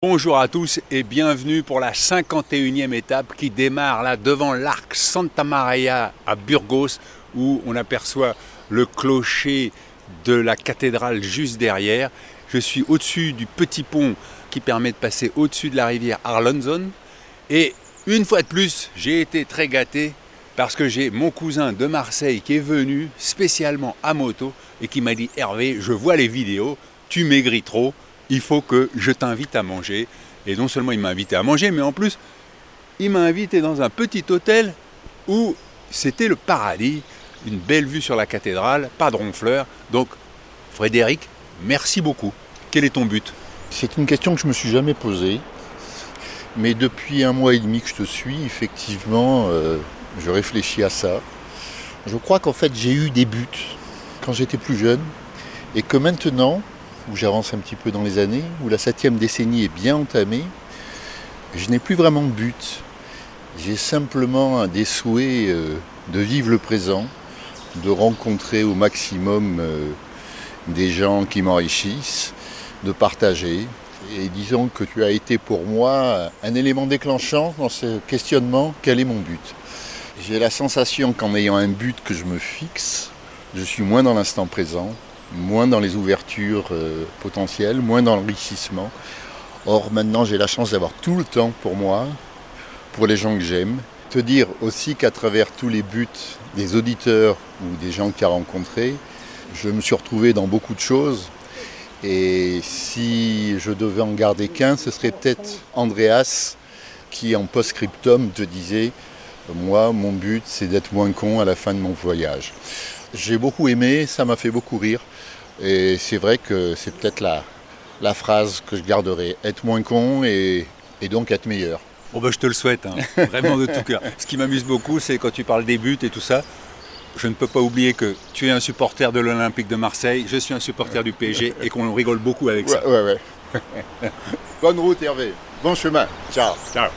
Bonjour à tous et bienvenue pour la 51e étape qui démarre là devant l'arc Santa Maria à Burgos où on aperçoit le clocher de la cathédrale juste derrière. Je suis au-dessus du petit pont qui permet de passer au-dessus de la rivière Arlanzon et une fois de plus j'ai été très gâté parce que j'ai mon cousin de Marseille qui est venu spécialement à moto et qui m'a dit Hervé je vois les vidéos, tu maigris trop il faut que je t'invite à manger. Et non seulement il m'a invité à manger, mais en plus, il m'a invité dans un petit hôtel où c'était le paradis, une belle vue sur la cathédrale, pas de ronfleur. Donc, Frédéric, merci beaucoup. Quel est ton but? C'est une question que je me suis jamais posée. Mais depuis un mois et demi que je te suis, effectivement, euh, je réfléchis à ça. Je crois qu'en fait, j'ai eu des buts quand j'étais plus jeune et que maintenant, où j'avance un petit peu dans les années, où la septième décennie est bien entamée, je n'ai plus vraiment de but. J'ai simplement des souhaits euh, de vivre le présent, de rencontrer au maximum euh, des gens qui m'enrichissent, de partager. Et disons que tu as été pour moi un élément déclenchant dans ce questionnement, quel est mon but? J'ai la sensation qu'en ayant un but que je me fixe, je suis moins dans l'instant présent, moins dans les ouvertures euh, potentielles, moins dans l'enrichissement. Or maintenant j'ai la chance d'avoir tout le temps pour moi, pour les gens que j'aime. Te dire aussi qu'à travers tous les buts des auditeurs ou des gens qu'il a rencontrés, je me suis retrouvé dans beaucoup de choses. Et si je devais en garder qu'un, ce serait peut-être Andreas qui en post-scriptum te disait, moi mon but c'est d'être moins con à la fin de mon voyage. J'ai beaucoup aimé, ça m'a fait beaucoup rire. Et c'est vrai que c'est peut-être la, la phrase que je garderai. Être moins con et, donc être meilleur. Bon ben, je te le souhaite, hein. vraiment de tout cœur. Ce qui m'amuse beaucoup, c'est quand tu parles des buts et tout ça. Je ne peux pas oublier que tu es un supporter de l'Olympique de Marseille, je suis un supporter du PSG et qu'on rigole beaucoup avec ça. Ouais, ouais. Bonne route Hervé, bon chemin, ciao. Ciao.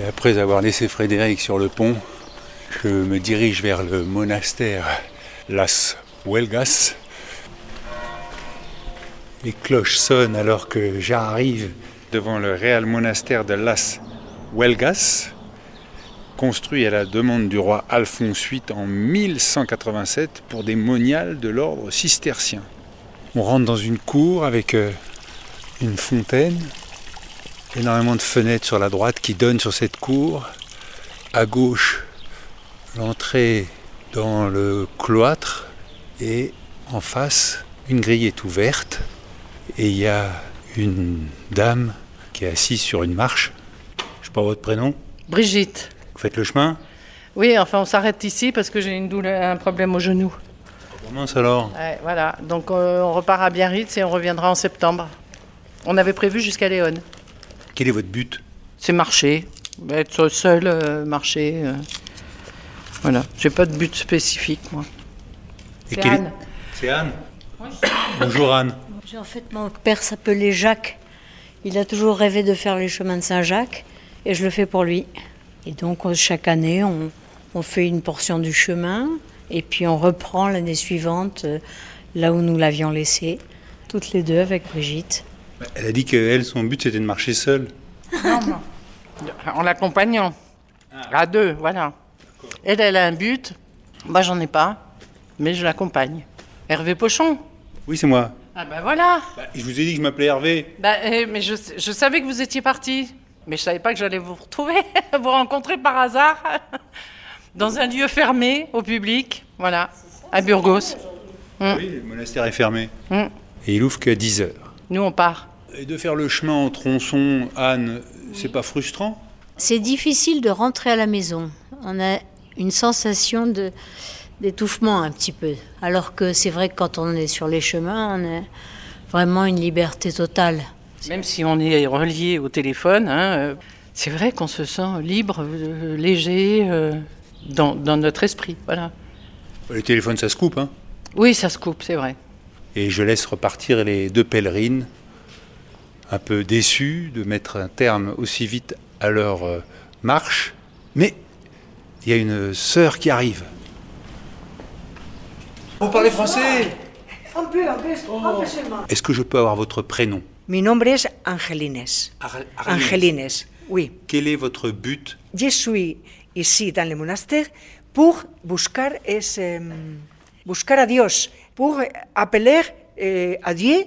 Et après avoir laissé Frédéric sur le pont, je me dirige vers le monastère Las Huelgas. Les cloches sonnent alors que j'arrive devant le réel monastère de Las Huelgas, construit à la demande du roi Alphonse VIII en 1187 pour des moniales de l'ordre cistercien. On rentre dans une cour avec euh, une fontaine, énormément de fenêtres sur la droite qui donnent sur cette cour. À gauche, l'entrée dans le cloître et en face, une grille est ouverte et il y a une dame qui est assise sur une marche. Je sais pas votre prénom Brigitte. Vous faites le chemin Oui, enfin on s'arrête ici parce que j'ai une douleur, un problème au genou. Ça alors Voilà, donc euh, on repart à Biarritz et on reviendra en septembre. On avait prévu jusqu'à Léon. Quel est votre but? C'est marcher, être seul, euh, marcher. Euh. Voilà, j'ai pas de but spécifique, moi. C'est Anne. C'est Anne Bonjour Anne. En fait, mon père s'appelait Jacques. Il a toujours rêvé de faire les chemins de Saint-Jacques et je le fais pour lui. Et donc, chaque année, on, on fait une portion du chemin et puis on reprend l'année suivante euh, là où nous l'avions laissé, toutes les deux avec Brigitte. Elle a dit que son but, c'était de marcher seule. Non, non. En l'accompagnant. À deux, voilà. Elle, elle a un but. Moi, j'en ai pas, mais je l'accompagne. Hervé Pochon. Oui, c'est moi. Ah ben voilà. Bah, je vous ai dit que je m'appelais Hervé. Bah, eh, mais je, je savais que vous étiez parti. Mais je savais pas que j'allais vous retrouver, vous rencontrer par hasard, dans un lieu fermé au public, voilà, à Burgos. Oui, le monastère est fermé. Mm. Et il ouvre qu'à 10 heures. Nous, on part. Et de faire le chemin en tronçon, Anne, c'est pas frustrant? C'est difficile de rentrer à la maison. On a une sensation de d'étouffement un petit peu. Alors que c'est vrai que quand on est sur les chemins, on a vraiment une liberté totale. Même si on est relié au téléphone, hein, euh, c'est vrai qu'on se sent libre, euh, léger euh, dans, dans, notre esprit. Voilà. Le téléphone, ça se coupe, hein Oui, ça se coupe, c'est vrai. Et je laisse repartir les deux pèlerines, un peu déçues de mettre un terme aussi vite à leur marche. Mais il y a une sœur qui arrive. Vous parlez français Un peu, un peu, un peu seulement. Est-ce que je peux avoir votre prénom Mi nombre es Angelines. Ar-. Angelines, oui. Quel est votre but Je suis ici dans le monastère pour buscar, es, eh, buscar a Dios, pour appeler eh, a Dieu,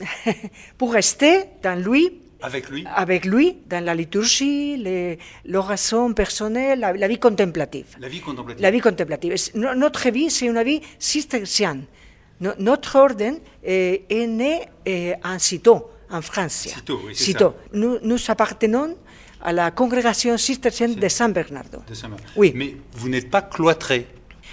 pour rester dans lui, avec lui avec lui, dans la liturgie, l'oration personnelle, la, la vie contemplative. La vie contemplative. La vie contemplative. No- Notre vie, c'est une vie cistercienne. No- notre ordre eh, est né eh, en Citeaux, en France. Citeaux, oui, c'est. Nous, nous appartenons à la congrégation cistercienne de San Bernardo. de Saint-Marc. Oui. Mais vous n'êtes pas cloîtré.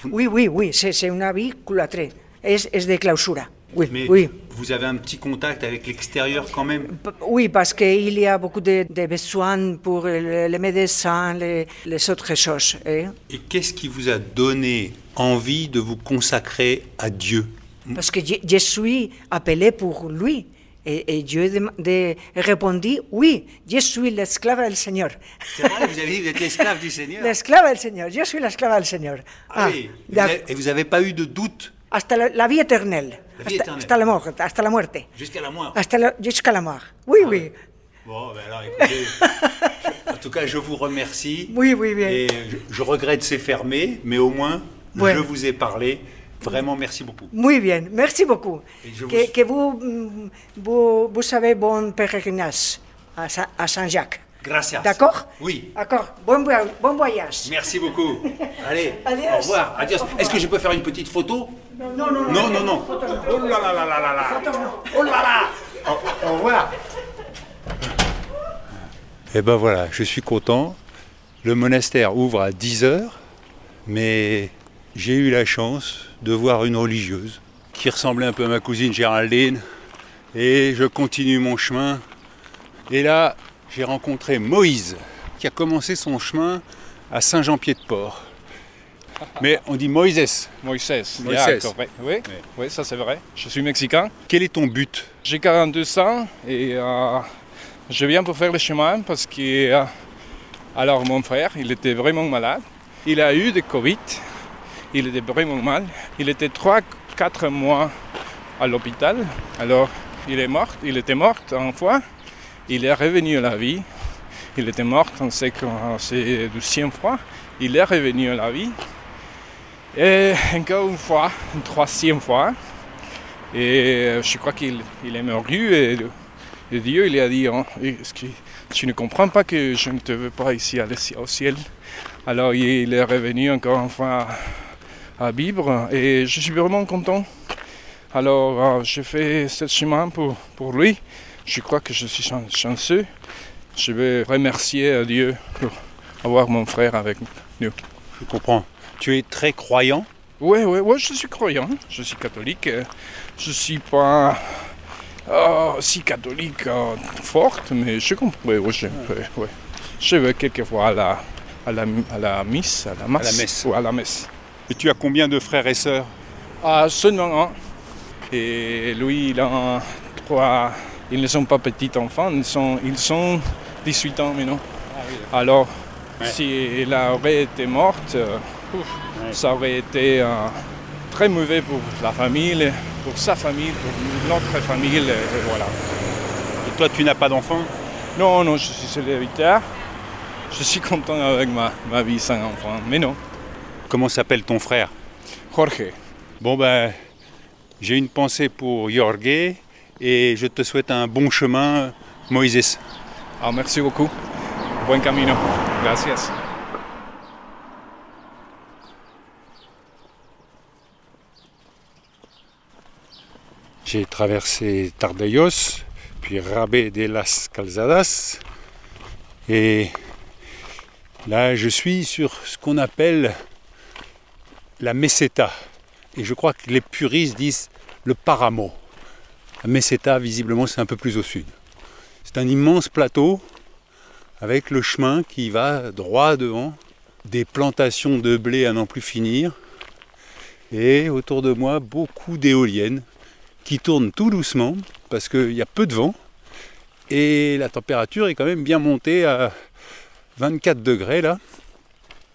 Oui, oui, oui, c'est c'est une vie cloîtrée. Es, es de clausura. Oui, Mais oui. vous avez un petit contact avec l'extérieur quand même? Oui, parce qu'il y a beaucoup de, de besoins pour le- les médecins, les, les autres choses. eh. Et qu'est-ce qui vous a donné envie de vous consacrer à Dieu? Parce que je, je suis appelé pour lui. Et, et Dieu de, de répondit, oui, je suis l'esclave du Seigneur. C'est vrai, vous avez dit vous êtes l'esclave du Seigneur. L'esclave du Seigneur, je suis l'esclave du Seigneur. Ah, oui. Avez- Et vous n'avez pas eu de doute? Hasta la, la vie éternelle. La vie hasta, éternelle. hasta la mort, hasta la muerte. jusqu'à la mort Hasta la- jusqu'à la mort. Oui, oui. Bon, ben alors écoutez, je- en tout cas, je vous remercie. Oui, oui, bien. Et je, je regrette c'est fermé, mais au moins, Ouais. je vous ai parlé. Vraiment, merci beaucoup. Muy bien, merci beaucoup. Vous- Que, que vous, mm, vous, vous savez bon pèlerinage à, Sa- à Saint-Jacques. Gracias. D'accord? Oui. D'accord. Bon, voy- bon voyage. Merci beaucoup. Allez, Adios. au revoir. Adios. Est-ce que je peux faire une petite photo? Non, non, non. Non, non, non. Oh là là là là là là. Oh là là. Au, revoir. Eh ben voilà, je suis content. Le monastère ouvre à 10 heures, mais j'ai eu la chance de voir une religieuse qui ressemblait un peu à ma cousine Géraldine. Et je continue mon chemin. Et là, j'ai rencontré Moïse, qui a commencé son chemin à Saint-Jean-Pied-de-Port. Mais on dit Moïse. Moïse. Moïse. Oui, oui, oui, ça c'est vrai. Je suis mexicain. Quel est ton but? J'ai 42 ans et euh, je viens pour faire le chemin parce que euh, alors mon frère, il était vraiment malade. Il a eu de Covid. Il était vraiment mal. Il était 3-4 mois à l'hôpital. Alors il est mort. Il était mort une fois. Il est revenu à la vie. Il était mort en c'est deuxième fois. Il est revenu à la vie. Et encore une fois, une troisième fois. Et euh, je crois qu'il il est mort et, Dieu il a dit hein, tu ne comprends pas que je ne te veux pas ici au ciel Alors il est revenu encore une fois à vivre et je suis vraiment content. Alors euh, je fais ce chemin pour, pour lui. Je crois que je suis chan- chanceux. Je veux remercier Dieu pour avoir mon frère avec nous. Je comprends. Tu es très croyant Oui, oui, oui, je suis croyant, je suis catholique. euh, Je suis pas euh, si catholique euh, forte, mais je comprends. Oui, oui, je, oui, oui. je vais quelquefois à la, à la, à la messe, à la masse. messe. ou à la messe. Et tu as combien de frères et sœurs Ah, seulement un. Et lui, il a trois. Ils ne sont pas petits enfants, ils sont, ils sont 18 ans maintenant. Alors, Ouais. si elle aurait été morte, ouf, Ouais. ça aurait été euh, très mauvais pour la famille, pour sa famille, pour notre famille. Et voilà. Et toi, tu n'as pas d'enfant? Non, non, je suis célibataire. Je suis content avec ma, ma vie sans enfant. Mais non, Comment s'appelle ton frère? Jorge. Bon ben, j'ai une pensée pour Jorge et je te souhaite un bon chemin, Moïse. Ah, merci beaucoup. Buen camino. Gracias. J'ai traversé Tardellos, puis Rabé de las Calzadas, et là je suis sur ce qu'on appelle la meseta. Et je crois que les puristes disent le paramo. La meseta, visiblement, c'est un peu plus au sud. C'est un immense plateau avec le chemin qui va droit devant, des plantations de blé à n'en plus finir, et autour de moi beaucoup d'éoliennes qui tournent tout doucement parce qu'il y a peu de vent et la température est quand même bien montée à 24 degrés là.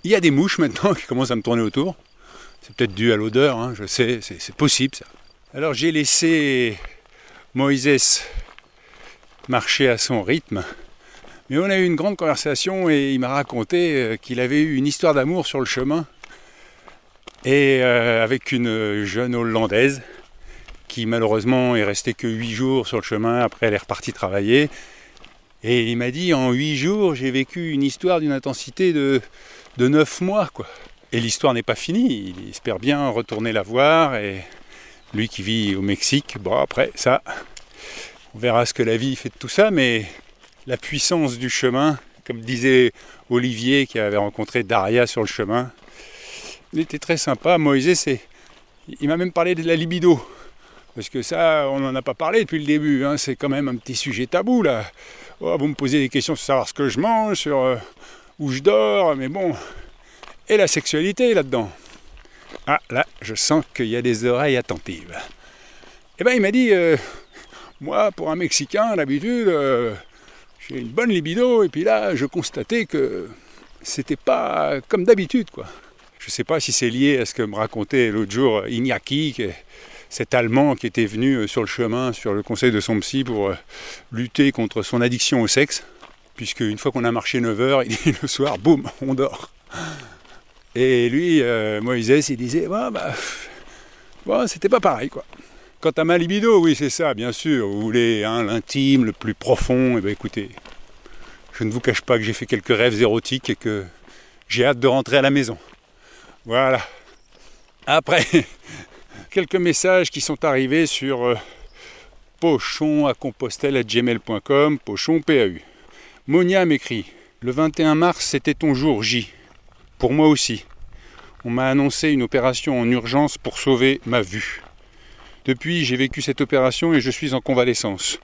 Il y a des mouches maintenant qui commencent à me tourner autour. C'est peut-être dû à l'odeur, hein, je sais, c'est c'est possible ça. Alors j'ai laissé Moïse marcher à son rythme. Mais on a eu une grande conversation et il m'a raconté euh, qu'il avait eu une histoire d'amour sur le chemin et euh, avec une jeune Hollandaise qui malheureusement est restée que 8 jours sur le chemin, après elle est repartie travailler. Et il m'a dit en 8 jours j'ai vécu une histoire d'une intensité de, de 9 mois. quoi. Et l'histoire n'est pas finie, il espère bien retourner la voir et lui qui vit au Mexique, bon après ça, on verra ce que la vie fait de tout ça, mais la puissance du chemin, comme disait Olivier qui avait rencontré Daria sur le chemin, il était très sympa. Moïse, c'est, il m'a même parlé de la libido. Parce que ça, on n'en a pas parlé depuis le début. Hein. C'est quand même un petit sujet tabou là. Oh, vous me posez des questions sur savoir ce que je mange, sur euh, où je dors, mais bon. Et la sexualité là-dedans. Ah, là, je sens qu'il y a des oreilles attentives. Eh bien, il m'a dit, euh, moi, pour un Mexicain, d'habitude, euh, j'ai une bonne libido, et puis là, je constatais que c'était pas comme d'habitude, quoi. Je sais pas si c'est lié à ce que me racontait l'autre jour Iñaki, cet Allemand qui était venu euh, sur le chemin, sur le conseil de son psy, pour euh, lutter contre son addiction au sexe, puisque une fois qu'on a marché 9 heures, le soir, boum, on dort. Et lui, euh, Moïse, il disait, bah, c'était pas pareil, quoi. Quant à ma libido, oui, c'est ça, bien sûr. Vous voulez hein, l'intime, le plus profond, et eh bien écoutez, je ne vous cache pas que j'ai fait quelques rêves érotiques et que j'ai hâte de rentrer à la maison. Voilà. Après, quelques messages qui sont arrivés sur euh, pochon à compostelle à gmail.com, PAU. Monia m'écrit Le 21 mars, c'était ton jour J. Pour moi aussi. On m'a annoncé une opération en urgence pour sauver ma vue. Depuis, j'ai vécu cette opération et je suis en convalescence.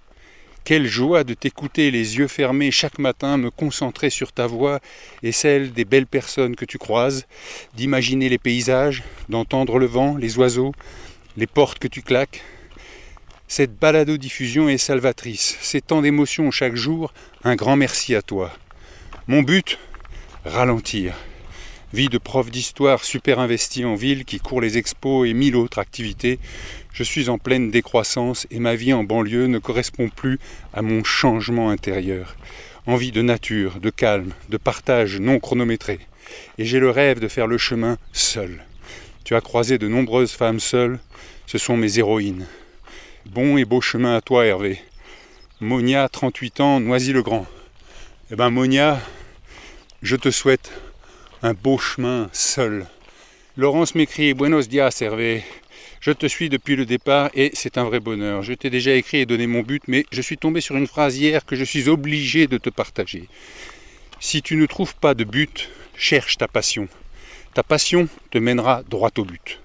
Quelle joie de t'écouter les yeux fermés chaque matin, me concentrer sur ta voix et celle des belles personnes que tu croises, d'imaginer les paysages, d'entendre le vent, les oiseaux, les portes que tu claques. Cette balado-diffusion est salvatrice. C'est tant d'émotions chaque jour. Un grand merci à toi. Mon but Ralentir. Vie de prof d'histoire super investi en ville qui court les expos et mille autres activités. Je suis en pleine décroissance et ma vie en banlieue ne correspond plus à mon changement intérieur. Envie de nature, de calme, de partage non chronométré. Et j'ai le rêve de faire le chemin seul. Tu as croisé de nombreuses femmes seules, ce sont mes héroïnes. Bon et beau chemin à toi, Hervé. Monia, 38 ans, Noisy-le-Grand. Eh ben, Monia, je te souhaite un beau chemin seul. Laurence m'écrit Buenos dias, Hervé. Je te suis depuis le départ et c'est un vrai bonheur. Je t'ai déjà écrit et donné mon but, mais je suis tombé sur une phrase hier que je suis obligé de te partager. Si tu ne trouves pas de but, cherche ta passion. Ta passion te mènera droit au but.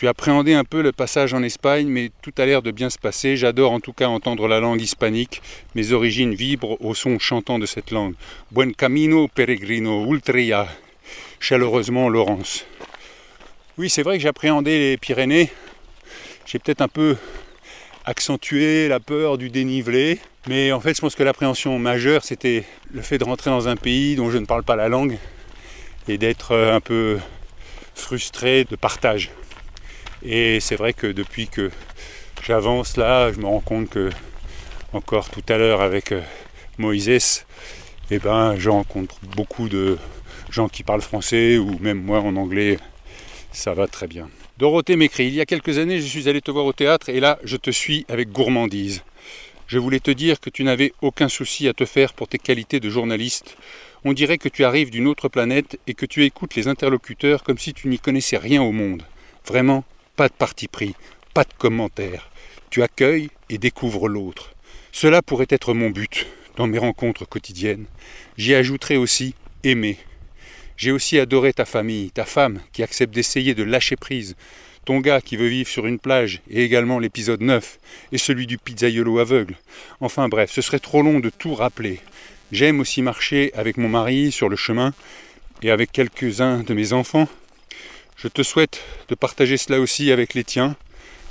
Tu appréhendais un peu le passage en Espagne, mais tout a l'air de bien se passer. J'adore en tout cas entendre la langue hispanique. Mes origines vibrent au son chantant de cette langue. Buen camino, peregrino, ultria. Chaleureusement, Laurence. Oui, c'est vrai que j'appréhendais les Pyrénées. J'ai peut-être un peu accentué la peur du dénivelé. Mais en fait, je pense que l'appréhension majeure, c'était le fait de rentrer dans un pays dont je ne parle pas la langue et d'être un peu frustré de partage. Et c'est vrai que depuis que j'avance là, je me rends compte que, encore tout à l'heure avec euh, Moïse, eh ben, je rencontre beaucoup de gens qui parlent français ou même moi en anglais. Ça va très bien. Dorothée m'écrit Il y a quelques années, je suis allé te voir au théâtre et là, je te suis avec gourmandise. Je voulais te dire que tu n'avais aucun souci à te faire pour tes qualités de journaliste. On dirait que tu arrives d'une autre planète et que tu écoutes les interlocuteurs comme si tu n'y connaissais rien au monde. Vraiment, pas de parti pris, pas de commentaires. Tu accueilles et découvres l'autre. Cela pourrait être mon but dans mes rencontres quotidiennes. J'y ajouterai aussi aimer. J'ai aussi adoré ta famille, ta femme qui accepte d'essayer de lâcher prise, ton gars qui veut vivre sur une plage, et également l'épisode 9, et celui du pizzaiolo aveugle. Enfin bref, ce serait trop long de tout rappeler. J'aime aussi marcher avec mon mari sur le chemin, et avec quelques-uns de mes enfants, je te souhaite de partager cela aussi avec les tiens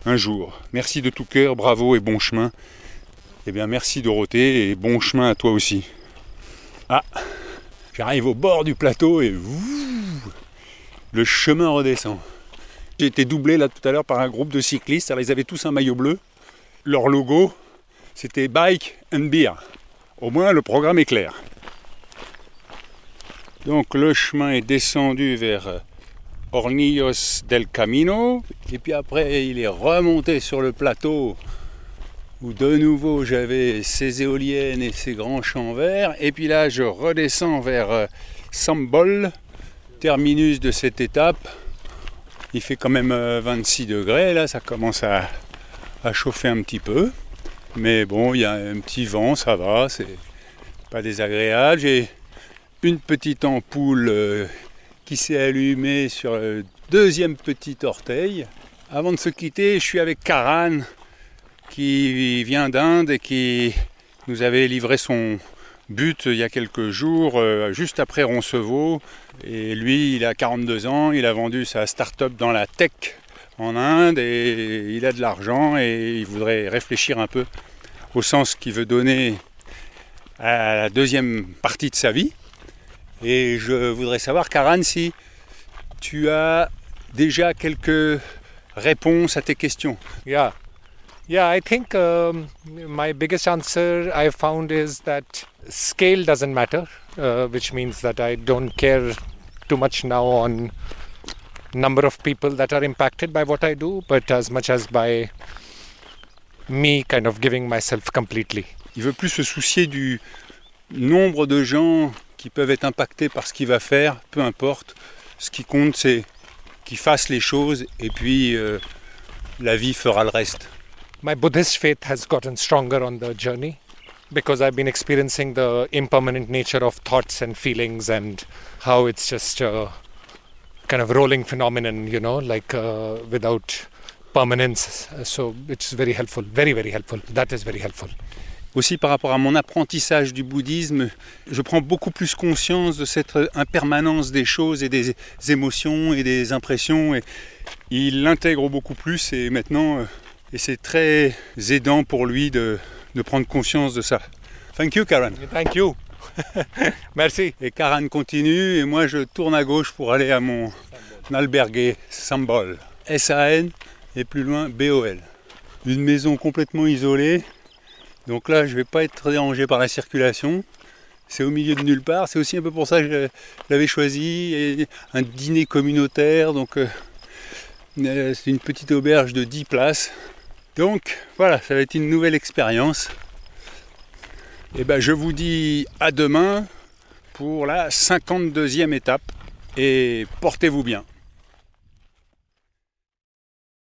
un jour. Merci de tout cœur, bravo et bon chemin. Eh bien merci Dorothée et bon chemin à toi aussi. Ah, j'arrive au bord du plateau et le chemin redescend. J'ai été doublé là tout à l'heure par un groupe de cyclistes. Alors ils avaient tous un maillot bleu. Leur logo, C'était bike and beer. Au moins le programme est clair. Donc le chemin est descendu vers euh, Hornillos del Camino. Et puis après, il est remonté sur le plateau où de nouveau j'avais ces éoliennes et ces grands champs verts. Et puis là, je redescends vers euh, Sambol, terminus de cette étape. Il fait quand même 26 euh, degrés, là, ça commence à, à chauffer un petit peu. Mais bon, il y a un petit vent, ça va, c'est pas désagréable. J'ai une petite ampoule euh, qui s'est allumée sur le deuxième petit orteil. Avant de se quitter, je suis avec Karan qui vient d'Inde et qui nous avait livré son but il y a quelques jours, euh, juste après Roncevaux. Et lui, il a 42 ans, il a vendu sa start-up dans la tech en Inde et il a de l'argent et il voudrait réfléchir un peu au sens qu'il veut donner à la deuxième partie de sa vie. Et je voudrais savoir, Karan, si tu as déjà quelques réponses à tes questions. Yeah. Yeah, I think um, my biggest answer I found is that scale doesn't matter, uh, which means that I don't care too much now on number of people that are impacted by what I do, but as much as by me kind of giving myself completely. Il veut plus se soucier du nombre de gens qui peuvent être impactés par ce qu'il va faire, peu importe. Ce qui compte, c'est qu'il fasse les choses et puis euh, la vie fera le reste. My Buddhist faith has gotten stronger on the journey because I've been experiencing the impermanent nature of thoughts and feelings and how it's just a kind of rolling phenomenon, you know, like uh, without permanence. So it's very helpful, very, very helpful. That is very helpful. Aussi par rapport à mon apprentissage du bouddhisme, je prends beaucoup plus conscience de cette impermanence des choses et des émotions et des impressions. Et il l'intègre beaucoup plus et maintenant, euh, et c'est très aidant pour lui de, de prendre conscience de ça. Thank you, Karen. Thank you. Merci. Et Karen continue et moi je tourne à gauche pour aller à mon albergue Sambol. S-A-N et plus loin B-O-L. Une maison complètement isolée. Donc là, je ne vais pas être dérangé par la circulation. C'est au milieu de nulle part. C'est aussi un peu pour ça que je l'avais choisi. Un dîner communautaire. Donc euh, euh, c'est une petite auberge de 10 places. Donc voilà, ça va être une nouvelle expérience. Et ben je vous dis à demain pour la 52e étape et portez-vous bien.